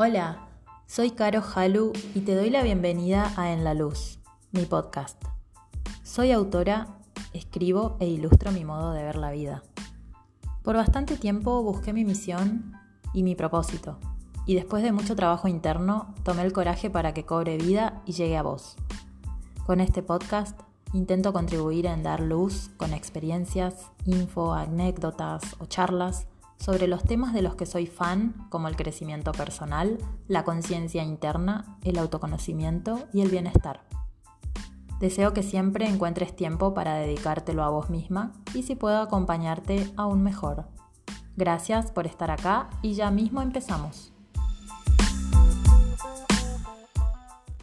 Hola, soy Caro Halu y te doy la bienvenida a En la Luz, mi podcast. Soy autora, escribo e ilustro mi modo de ver la vida. Por bastante tiempo busqué mi misión y mi propósito, y después de mucho trabajo interno tomé el coraje para que cobre vida y llegue a vos. Con este podcast intento contribuir en dar luz con experiencias, info, anécdotas o charlas sobre los temas de los que soy fan, como el crecimiento personal, la conciencia interna, el autoconocimiento y el bienestar. Deseo que siempre encuentres tiempo para dedicártelo a vos misma y si puedo acompañarte aún mejor. Gracias por estar acá y ya mismo empezamos.